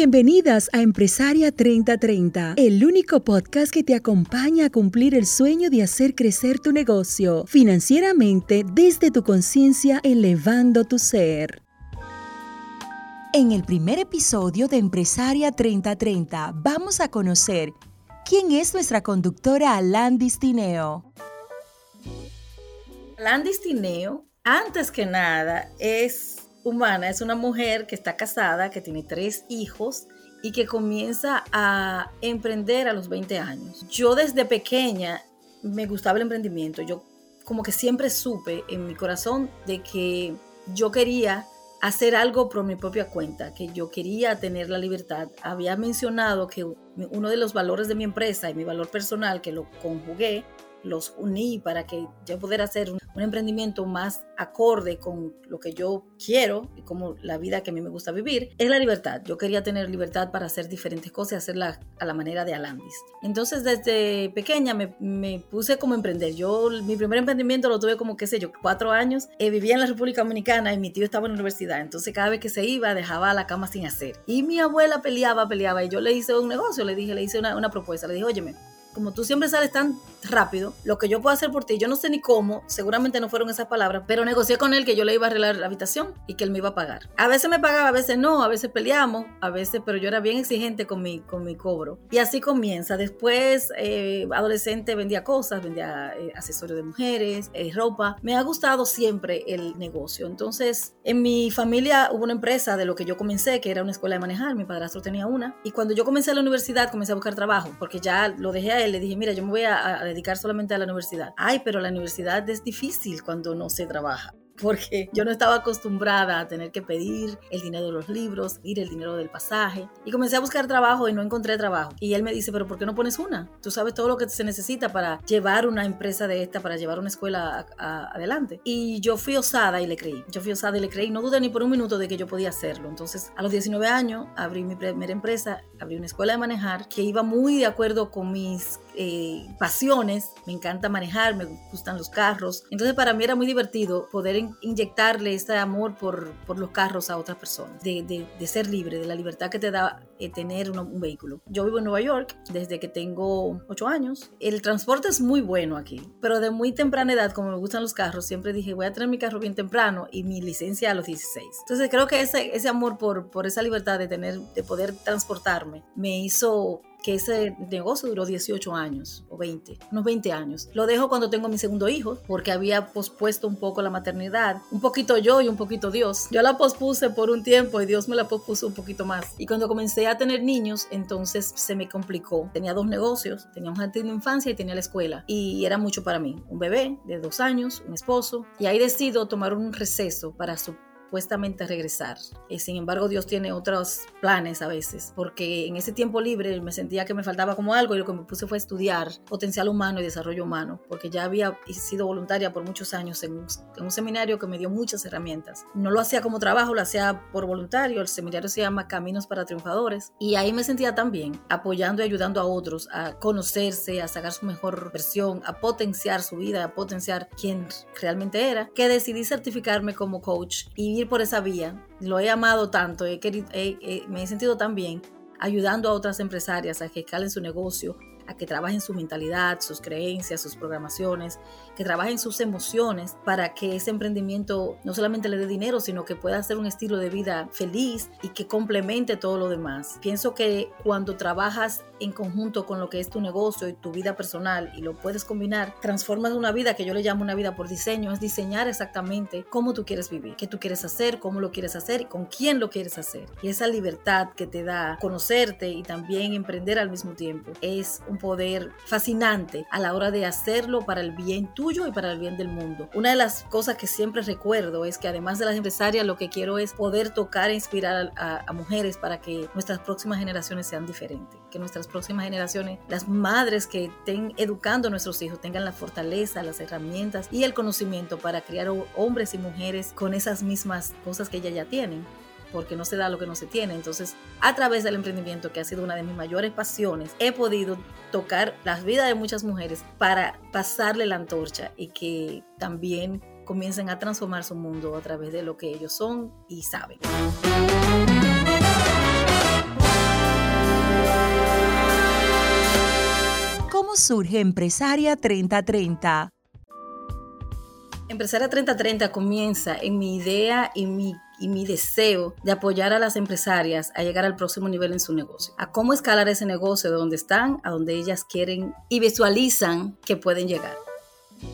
Bienvenidas a Empresaria 3030, el único podcast que te acompaña a cumplir el sueño de hacer crecer tu negocio financieramente desde tu conciencia, elevando tu ser. En el primer episodio de Empresaria 3030 vamos a conocer quién es nuestra conductora Alandis Tineo. Alandis Tineo, antes que nada, es humana es una mujer que está casada, que tiene tres hijos y que comienza a emprender a los 20 años. Yo desde pequeña me gustaba el emprendimiento. Yo como que siempre supe en mi corazón de que yo quería hacer algo por mi propia cuenta, que yo quería tener la libertad. Había mencionado que uno de los valores de mi empresa y mi valor personal, que lo conjugué, los uní para que yo pudiera hacer un, emprendimiento más acorde con lo que yo quiero y como la vida que a mí me gusta vivir, es la libertad. Yo quería tener libertad para hacer diferentes cosas y hacerlas a la manera de Alandis. Entonces desde pequeña me, puse como emprender. Yo mi primer emprendimiento lo tuve como, qué sé yo, cuatro años. Eh, vivía en la República Dominicana y mi tío estaba en la universidad. Entonces cada vez que se iba dejaba la cama sin hacer. Y mi abuela peleaba, peleaba y yo le hice un negocio, le dije, le hice una, una propuesta. Le dije, óyeme, como tú siempre sales tan rápido, lo que yo puedo hacer por ti, yo no sé ni cómo, seguramente no fueron esas palabras, pero negocié con él que yo le iba a arreglar la habitación y que él me iba a pagar. A veces me pagaba, a veces no, a veces peleamos, a veces, pero yo era bien exigente con mi, con mi cobro. Y así comienza. Después, eh, adolescente, vendía cosas, vendía eh, accesorios de mujeres, eh, ropa. Me ha gustado siempre el negocio. Entonces, en mi familia hubo una empresa de lo que yo comencé, que era una escuela de manejar, mi padrastro tenía una. Y cuando yo comencé a la universidad, comencé a buscar trabajo, porque ya lo dejé a él, le dije, mira, yo me voy a, a dedicar solamente a la universidad. Ay, pero la universidad es difícil cuando no se trabaja porque yo no estaba acostumbrada a tener que pedir el dinero de los libros, ir el dinero del pasaje. Y comencé a buscar trabajo y no encontré trabajo. Y él me dice, pero ¿por qué no pones una? Tú sabes todo lo que se necesita para llevar una empresa de esta, para llevar una escuela adelante. Y yo fui osada y le creí. Yo fui osada y le creí. No dudé ni por un minuto de que yo podía hacerlo. Entonces, a los 19 años, abrí mi primera empresa, abrí una escuela de manejar que iba muy de acuerdo con mis eh, pasiones. Me encanta manejar, me gustan los carros. Entonces, para mí era muy divertido poder inyectarle este amor por, por los carros a otras personas, de, de, de, ser libre, de la libertad que te da eh, tener un, vehículo. Yo vivo en Nueva York desde que tengo 8 años. El transporte es muy bueno aquí, pero de muy temprana edad, como me gustan los carros, siempre dije voy a tener mi carro bien temprano y mi licencia a los 16. Entonces creo que ese, ese amor por, por esa libertad de tener, de poder transportarme, me hizo que ese negocio duró 18 años o 20, unos 20 años. Lo dejo cuando tengo mi segundo hijo porque había pospuesto un poco la maternidad, un poquito yo y un poquito Dios. Yo la pospuse por un tiempo y Dios me la pospuso un poquito más. Y cuando comencé a tener niños, entonces se me complicó. Tenía dos negocios, tenía un jardín de infancia y tenía la escuela. Y era mucho para mí. Un bebé de dos años, un esposo. Y ahí decido tomar un receso para su supuestamente regresar. eh, sin embargo, Dios tiene otros planes a veces, porque en ese tiempo libre me sentía que me faltaba como algo y lo que me puse fue estudiar potencial humano y desarrollo humano, porque ya había sido voluntaria por muchos años en un, seminario que me dio muchas herramientas. No lo hacía como trabajo, lo hacía por voluntario. El seminario se llama Caminos para Triunfadores y ahí me sentía tan bien, apoyando y ayudando a otros a conocerse, a sacar su mejor versión, a potenciar su vida, a potenciar quién realmente era, que decidí certificarme como coach y por esa vía. Lo he amado tanto, he me he sentido tan bien ayudando a otras empresarias a que escalen su negocio, a que trabajen su mentalidad, sus creencias, sus programaciones, que trabajen sus emociones para que ese emprendimiento no solamente le dé dinero, sino que pueda ser un estilo de vida feliz y que complemente todo lo demás. Pienso que cuando trabajas en conjunto con lo que es tu negocio y tu vida personal y lo puedes combinar, transformas una vida que yo le llamo una vida por diseño, es diseñar exactamente cómo tú quieres vivir, qué tú quieres hacer, cómo lo quieres hacer y con quién lo quieres hacer. Y esa libertad que te da conocerte y también emprender al mismo tiempo es un poder fascinante a la hora de hacerlo para el bien tuyo y para el bien del mundo. Una de las cosas que siempre recuerdo es que además de las empresarias, lo que quiero es poder tocar e inspirar a, a mujeres para que nuestras próximas generaciones sean diferentes, que nuestras próximas generaciones, las madres que estén educando a nuestros hijos, tengan la fortaleza, las herramientas y el conocimiento para criar hombres y mujeres con esas mismas cosas que ellas ya tienen porque no se da lo que no se tiene. Entonces, a través del emprendimiento, que ha sido una de mis mayores pasiones, he podido tocar las vidas de muchas mujeres para pasarle la antorcha y que también comiencen a transformar su mundo a través de lo que ellos son y saben. Surge Empresaria 3030? Empresaria 3030 comienza en mi idea y mi y mi deseo de apoyar a las empresarias a llegar al próximo nivel en su negocio, a cómo escalar ese negocio de donde están a donde ellas quieren y visualizan que pueden llegar.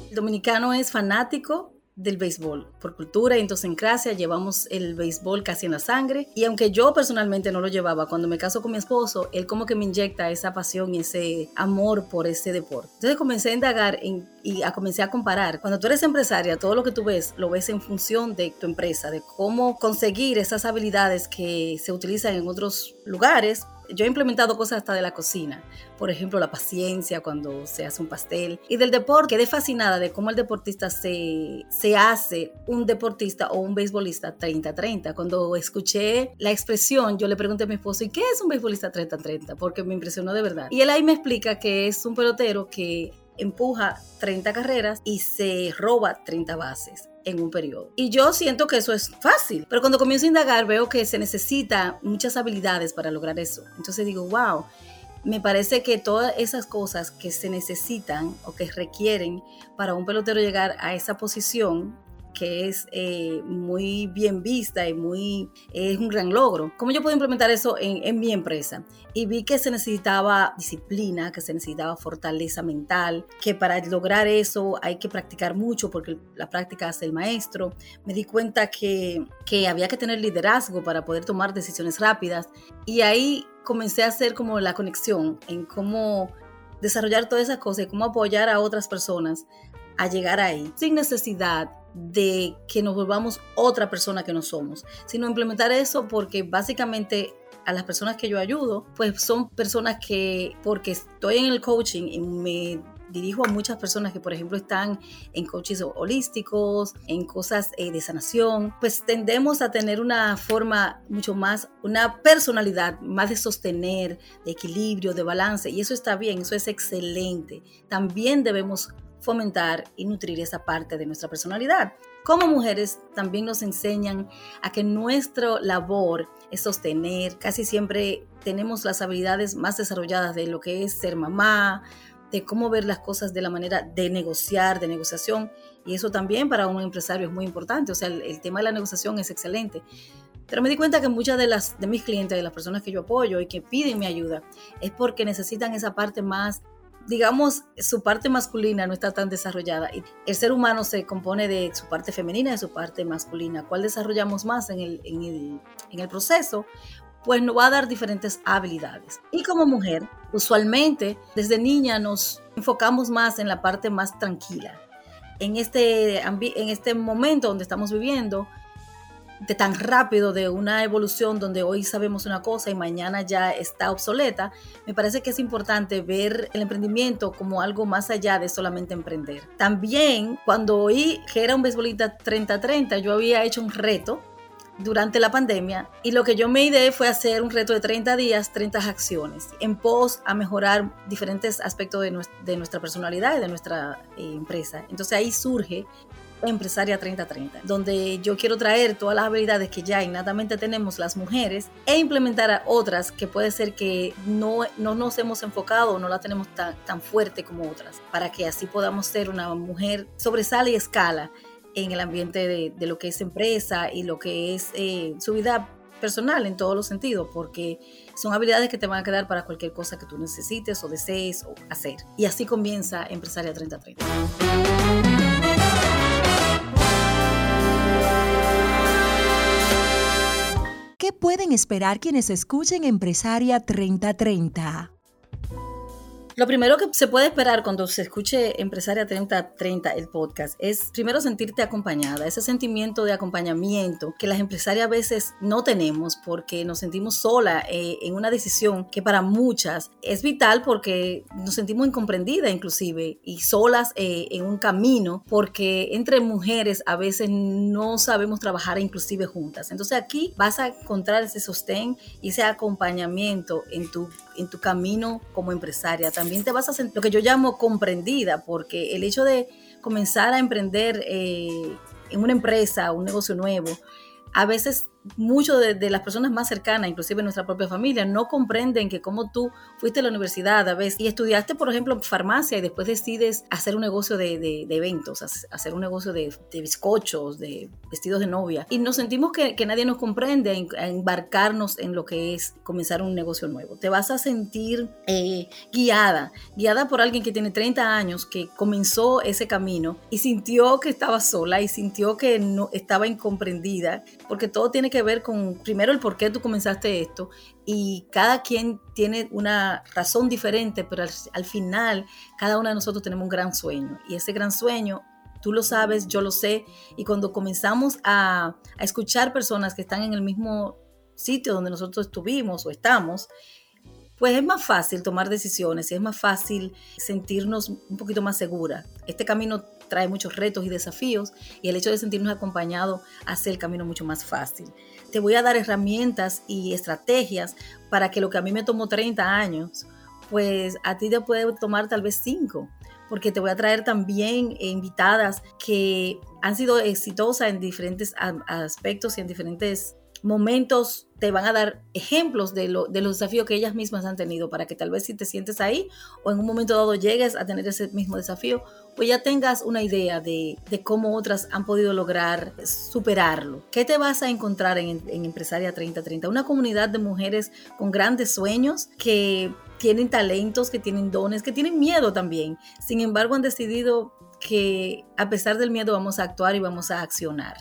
El dominicano es fanático del béisbol. Por cultura y idiosincrasia llevamos el béisbol casi en la sangre y aunque yo personalmente no lo llevaba, cuando me caso con mi esposo, él como que me inyecta esa pasión y ese amor por ese deporte. Entonces comencé a indagar y a comencé a comparar. Cuando tú eres empresaria, todo lo que tú ves lo ves en función de tu empresa, de cómo conseguir esas habilidades que se utilizan en otros lugares yo he implementado cosas hasta de la cocina, por ejemplo, la paciencia cuando se hace un pastel. Y del deporte, quedé fascinada de cómo el deportista se, se hace un deportista o un beisbolista 30-30. Cuando escuché la expresión, yo le pregunté a mi esposo, ¿y qué es un beisbolista 30-30? Porque me impresionó de verdad. Y él ahí me explica que es un pelotero que empuja 30 carreras y se roba 30 bases en un periodo. Y yo siento que eso es fácil, pero cuando comienzo a indagar veo que se necesita muchas habilidades para lograr eso. Entonces digo, wow, me parece que todas esas cosas que se necesitan o que requieren para un pelotero llegar a esa posición que es eh, muy bien vista y muy, es un gran logro. ¿Cómo yo puedo implementar eso en, en, mi empresa? Y vi que se necesitaba disciplina, que se necesitaba fortaleza mental, que para lograr eso hay que practicar mucho porque la práctica hace el maestro. Me di cuenta que, que había que tener liderazgo para poder tomar decisiones rápidas y ahí comencé a hacer como la conexión en cómo desarrollar todas esas cosas y cómo apoyar a otras personas a llegar ahí sin necesidad de que nos volvamos otra persona que no somos, sino implementar eso porque básicamente a las personas que yo ayudo, pues son personas que, porque estoy en el coaching y me dirijo a muchas personas que, por ejemplo, están en coaches holísticos, en cosas eh, de sanación, pues tendemos a tener una forma mucho más, una personalidad más de sostener, de equilibrio, de balance, y eso está bien, eso es excelente. También debemos fomentar y nutrir esa parte de nuestra personalidad. Como mujeres también nos enseñan a que nuestra labor es sostener, casi siempre tenemos las habilidades más desarrolladas de lo que es ser mamá, de cómo ver las cosas de la manera de negociar, de negociación, y eso también para un empresario es muy importante, o sea, el, tema de la negociación es excelente. Pero me di cuenta que muchas de, las, de mis clientes, de las personas que yo apoyo y que piden mi ayuda, es porque necesitan esa parte más digamos, su parte masculina no está tan desarrollada. El ser humano se compone de su parte femenina y de su parte masculina. ¿Cuál desarrollamos más en el, en el, en el proceso? Pues nos va a dar diferentes habilidades. Y como mujer, usualmente desde niña nos enfocamos más en la parte más tranquila. En este, en este momento donde estamos viviendo, de tan rápido de una evolución donde hoy sabemos una cosa y mañana ya está obsoleta, me parece que es importante ver el emprendimiento como algo más allá de solamente emprender. También cuando oí que era un beisbolista 30-30, yo había hecho un reto durante la pandemia y lo que yo me ideé fue hacer un reto de 30 días, 30 acciones en pos a mejorar diferentes aspectos de, nuestra personalidad y de nuestra eh, empresa. Entonces ahí surge Empresaria 3030, donde yo quiero traer todas las habilidades que ya innatamente tenemos las mujeres e implementar a otras que puede ser que no, no nos hemos enfocado o no la tenemos tan, tan fuerte como otras, para que así podamos ser una mujer sobresale y escala en el ambiente de, de lo que es empresa y lo que es eh, su vida personal en todos los sentidos, porque son habilidades que te van a quedar para cualquier cosa que tú necesites o desees o hacer. Y así comienza Empresaria 3030. Pueden esperar quienes escuchen Empresaria 3030? Lo primero que se puede esperar cuando se escuche Empresaria 3030, el podcast, es primero sentirte acompañada, ese sentimiento de acompañamiento que las empresarias a veces no tenemos porque nos sentimos sola eh, en una decisión que para muchas es vital porque nos sentimos incomprendidas inclusive y solas eh, en un camino porque entre mujeres a veces no sabemos trabajar inclusive juntas. Entonces aquí vas a encontrar ese sostén y ese acompañamiento en tu, en tu camino como empresaria. También también te vas a sentir lo que yo llamo comprendida, porque el hecho de comenzar a emprender eh, en una empresa, un negocio nuevo, a veces muchos de, las personas más cercanas, inclusive nuestra propia familia, no comprenden que como tú fuiste a la universidad a veces y estudiaste, por ejemplo, farmacia y después decides hacer un negocio de, eventos, hacer un negocio de, bizcochos, de vestidos de novia. Y nos sentimos que, nadie nos comprende a, embarcarnos en lo que es comenzar un negocio nuevo. Te vas a sentir eh, guiada, guiada por alguien que tiene 30 años, que comenzó ese camino y sintió que estaba sola y sintió que no estaba incomprendida, porque todo tiene que ver con, primero, el por qué tú comenzaste esto y cada quien tiene una razón diferente, pero al, final cada uno de nosotros tenemos un gran sueño y ese gran sueño tú lo sabes, yo lo sé, y cuando comenzamos a, a, escuchar personas que están en el mismo sitio donde nosotros estuvimos o estamos, pues es más fácil tomar decisiones y es más fácil sentirnos un poquito más segura. Este camino trae muchos retos y desafíos y el hecho de sentirnos acompañados hace el camino mucho más fácil. Te voy a dar herramientas y estrategias para que lo que a mí me tomó 30 años, pues a ti te puede tomar tal vez 5, porque te voy a traer también invitadas que han sido exitosas en diferentes aspectos y en diferentes momentos te van a dar ejemplos de, lo, de, los desafíos que ellas mismas han tenido para que tal vez si te sientes ahí o en un momento dado llegues a tener ese mismo desafío, pues ya tengas una idea de, cómo otras han podido lograr superarlo. ¿Qué te vas a encontrar en, en Empresaria 3030? Una comunidad de mujeres con grandes sueños que tienen talentos, que tienen dones, que tienen miedo también. Sin embargo, han decidido que a pesar del miedo vamos a actuar y vamos a accionar.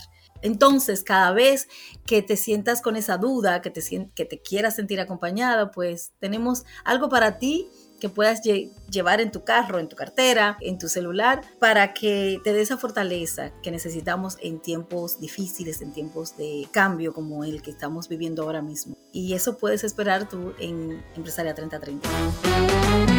Entonces, cada vez que te sientas con esa duda, que te, que te quieras sentir acompañada, pues tenemos algo para ti que puedas llevar en tu carro, en tu cartera, en tu celular, para que te dé esa fortaleza que necesitamos en tiempos difíciles, en tiempos de cambio como el que estamos viviendo ahora mismo. Y eso puedes esperar tú en Empresaria 3030.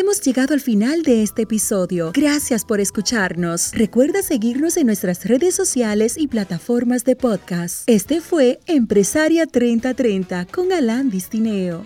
Hemos llegado al final de este episodio. Gracias por escucharnos. Recuerda seguirnos en nuestras redes sociales y plataformas de podcast. Este fue Empresaria 3030 con Alan Distineo.